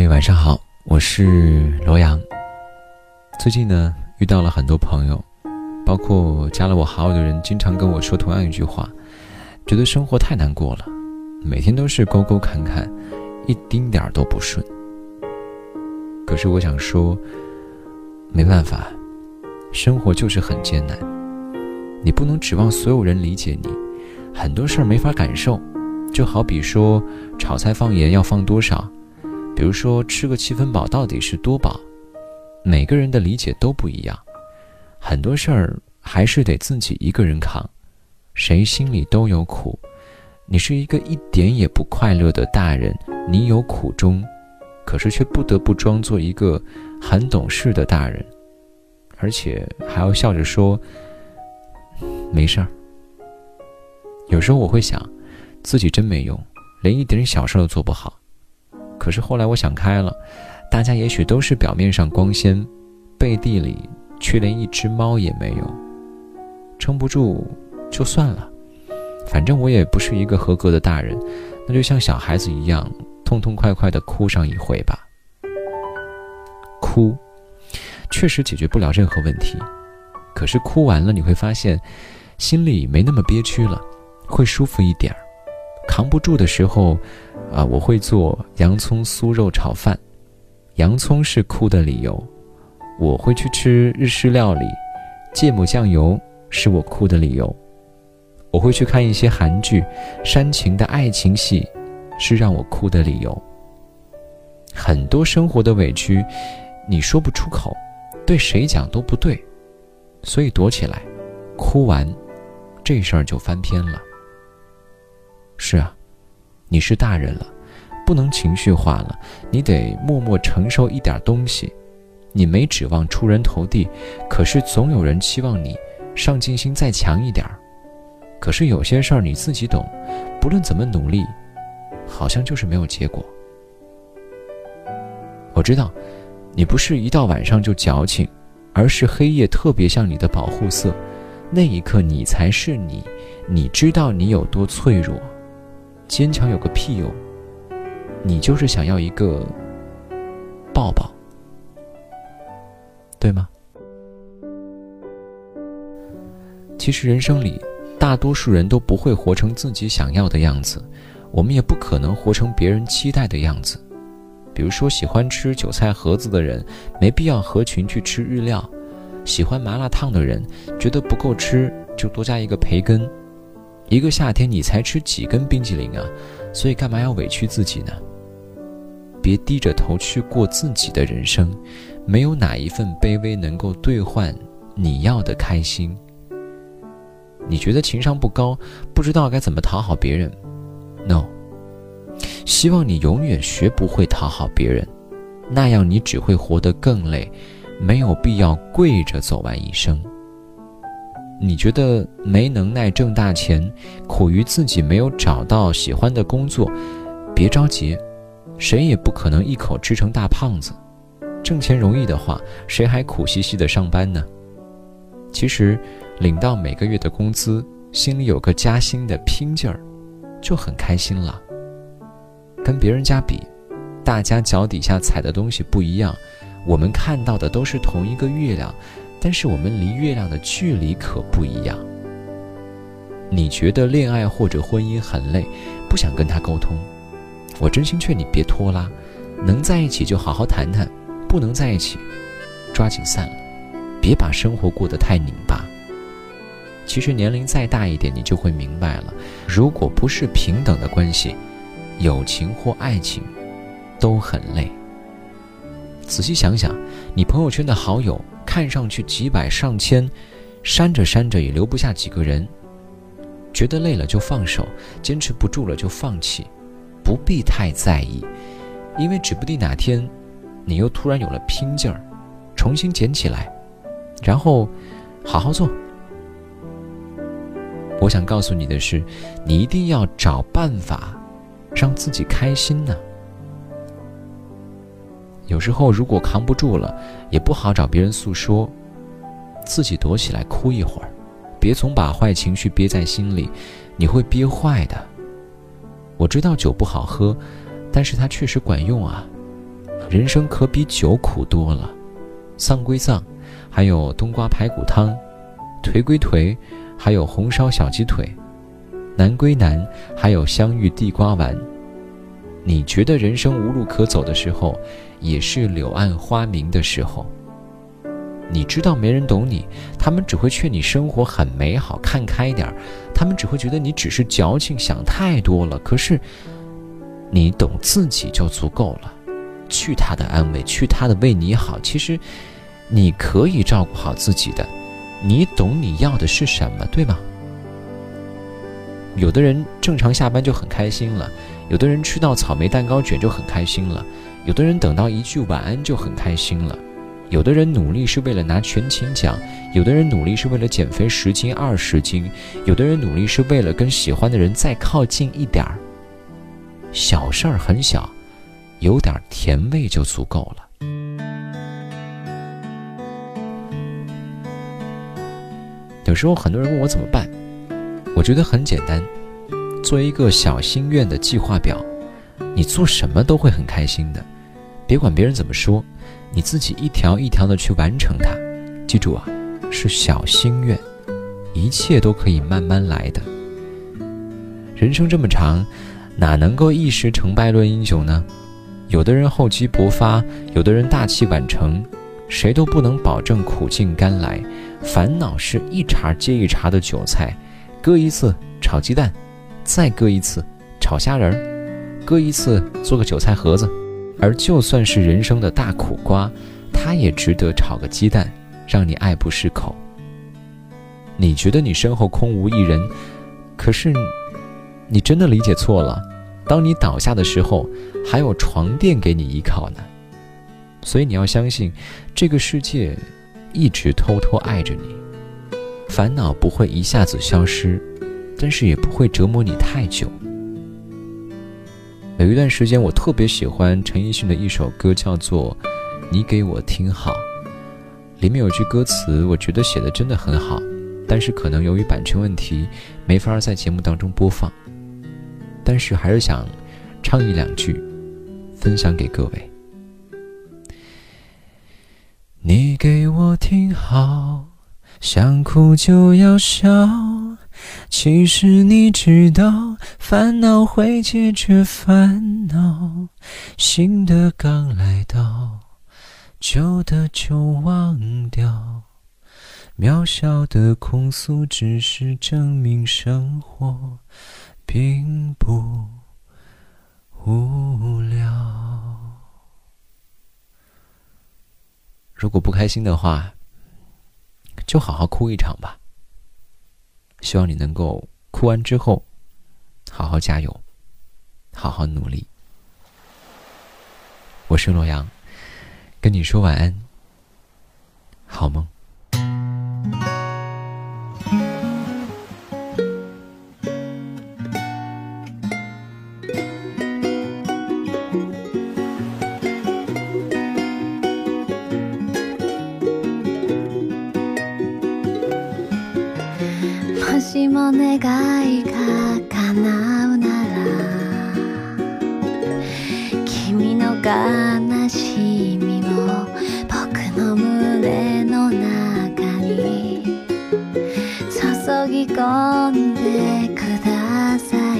嗨，晚上好，我是罗阳。最近呢，遇到了很多朋友，包括加了我好友的人，经常跟我说同样一句话，觉得生活太难过了，每天都是沟沟坎坎，一丁点儿都不顺。可是我想说，没办法，生活就是很艰难，你不能指望所有人理解你，很多事儿没法感受，就好比说炒菜放盐要放多少。比如说，吃个七分饱到底是多饱？每个人的理解都不一样，很多事儿还是得自己一个人扛。谁心里都有苦，你是一个一点也不快乐的大人，你有苦衷，可是却不得不装作一个很懂事的大人，而且还要笑着说没事儿。有时候我会想，自己真没用，连一点小事都做不好。可是后来我想开了，大家也许都是表面上光鲜，背地里却连一只猫也没有。撑不住就算了，反正我也不是一个合格的大人，那就像小孩子一样，痛痛快快的哭上一回吧。哭，确实解决不了任何问题，可是哭完了你会发现，心里没那么憋屈了，会舒服一点儿。扛不住的时候。啊，我会做洋葱酥肉炒饭，洋葱是哭的理由；我会去吃日式料理，芥末酱油是我哭的理由；我会去看一些韩剧，煽情的爱情戏是让我哭的理由。很多生活的委屈，你说不出口，对谁讲都不对，所以躲起来，哭完，这事儿就翻篇了。是啊。你是大人了，不能情绪化了，你得默默承受一点东西。你没指望出人头地，可是总有人期望你上进心再强一点儿。可是有些事儿你自己懂，不论怎么努力，好像就是没有结果。我知道，你不是一到晚上就矫情，而是黑夜特别像你的保护色。那一刻，你才是你，你知道你有多脆弱。坚强有个屁用！你就是想要一个抱抱，对吗？其实人生里，大多数人都不会活成自己想要的样子，我们也不可能活成别人期待的样子。比如说，喜欢吃韭菜盒子的人，没必要合群去吃日料；喜欢麻辣烫的人，觉得不够吃，就多加一个培根。一个夏天你才吃几根冰激凌啊？所以干嘛要委屈自己呢？别低着头去过自己的人生，没有哪一份卑微能够兑换你要的开心。你觉得情商不高，不知道该怎么讨好别人？No，希望你永远学不会讨好别人，那样你只会活得更累，没有必要跪着走完一生。你觉得没能耐挣大钱，苦于自己没有找到喜欢的工作，别着急，谁也不可能一口吃成大胖子。挣钱容易的话，谁还苦兮兮的上班呢？其实，领到每个月的工资，心里有个加薪的拼劲儿，就很开心了。跟别人家比，大家脚底下踩的东西不一样，我们看到的都是同一个月亮。但是我们离月亮的距离可不一样。你觉得恋爱或者婚姻很累，不想跟他沟通，我真心劝你别拖拉，能在一起就好好谈谈，不能在一起，抓紧散了，别把生活过得太拧巴。其实年龄再大一点，你就会明白了，如果不是平等的关系，友情或爱情，都很累。仔细想想，你朋友圈的好友。看上去几百上千，删着删着也留不下几个人。觉得累了就放手，坚持不住了就放弃，不必太在意，因为指不定哪天，你又突然有了拼劲儿，重新捡起来，然后好好做。我想告诉你的是，你一定要找办法，让自己开心呢。有时候，如果扛不住了，也不好找别人诉说，自己躲起来哭一会儿，别总把坏情绪憋在心里，你会憋坏的。我知道酒不好喝，但是它确实管用啊。人生可比酒苦多了。丧归丧，还有冬瓜排骨汤；颓归颓，还有红烧小鸡腿；难归难，还有香芋地瓜丸。你觉得人生无路可走的时候，也是柳暗花明的时候。你知道没人懂你，他们只会劝你生活很美好，看开点儿。他们只会觉得你只是矫情，想太多了。可是，你懂自己就足够了。去他的安慰，去他的为你好。其实，你可以照顾好自己的。你懂你要的是什么，对吗？有的人正常下班就很开心了，有的人吃到草莓蛋糕卷就很开心了，有的人等到一句晚安就很开心了。有的人努力是为了拿全勤奖，有的人努力是为了减肥十斤二十斤，有的人努力是为了跟喜欢的人再靠近一点儿。小事儿很小，有点甜味就足够了。有时候很多人问我怎么办，我觉得很简单，做一个小心愿的计划表，你做什么都会很开心的，别管别人怎么说。你自己一条一条的去完成它，记住啊，是小心愿，一切都可以慢慢来的。人生这么长，哪能够一时成败论英雄呢？有的人厚积薄发，有的人大器晚成，谁都不能保证苦尽甘来。烦恼是一茬接一茬的韭菜，割一次炒鸡蛋，再割一次炒虾仁儿，割一次做个韭菜盒子。而就算是人生的大苦瓜，它也值得炒个鸡蛋，让你爱不释口。你觉得你身后空无一人，可是你真的理解错了。当你倒下的时候，还有床垫给你依靠呢。所以你要相信，这个世界一直偷偷爱着你。烦恼不会一下子消失，但是也不会折磨你太久。有一段时间，我特别喜欢陈奕迅的一首歌，叫做《你给我听好》。里面有句歌词，我觉得写的真的很好，但是可能由于版权问题，没法在节目当中播放。但是还是想唱一两句，分享给各位。你给我听好，想哭就要笑。其实你知道，烦恼会解决烦恼，新的刚来到，旧的就忘掉。渺小的控诉只是证明生活并不无聊。如果不开心的话，就好好哭一场吧。希望你能够哭完之后，好好加油，好好努力。我是洛阳，跟你说晚安，好梦。も願いが叶うなら君の悲しみを僕の胸の中に注ぎ込んでください。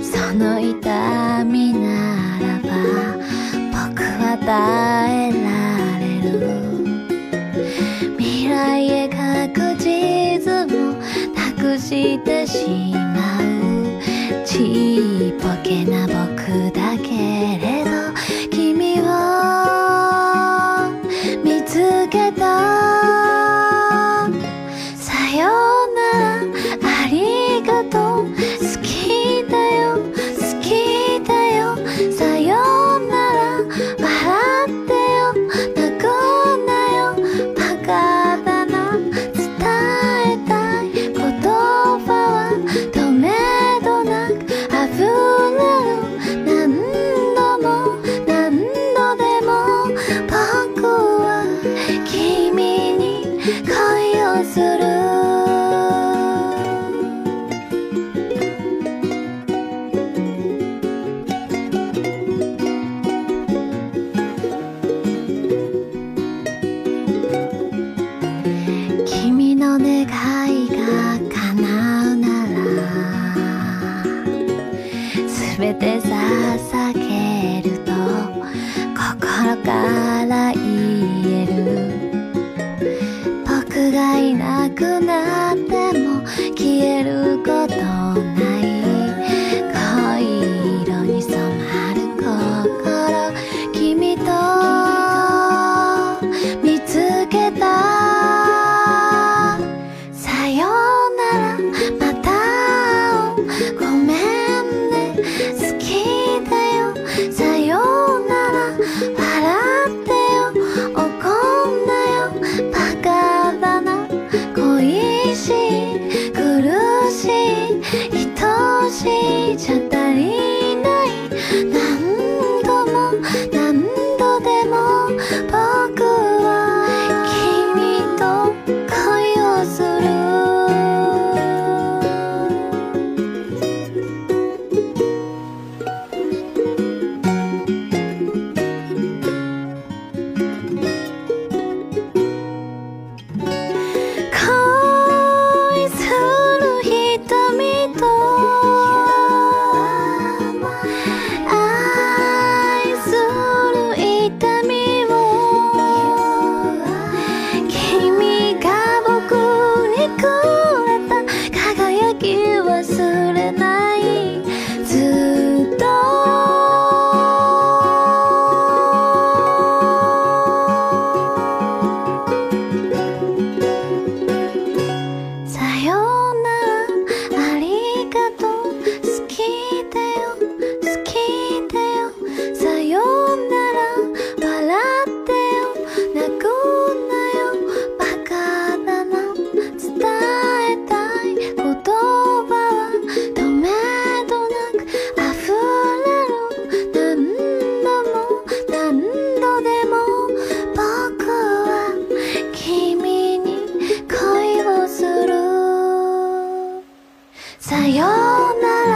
その痛みならば僕は耐えらしてしまう。ちっぽけな僕。でささると心から言える。僕がいなくなっても消えることさようなら。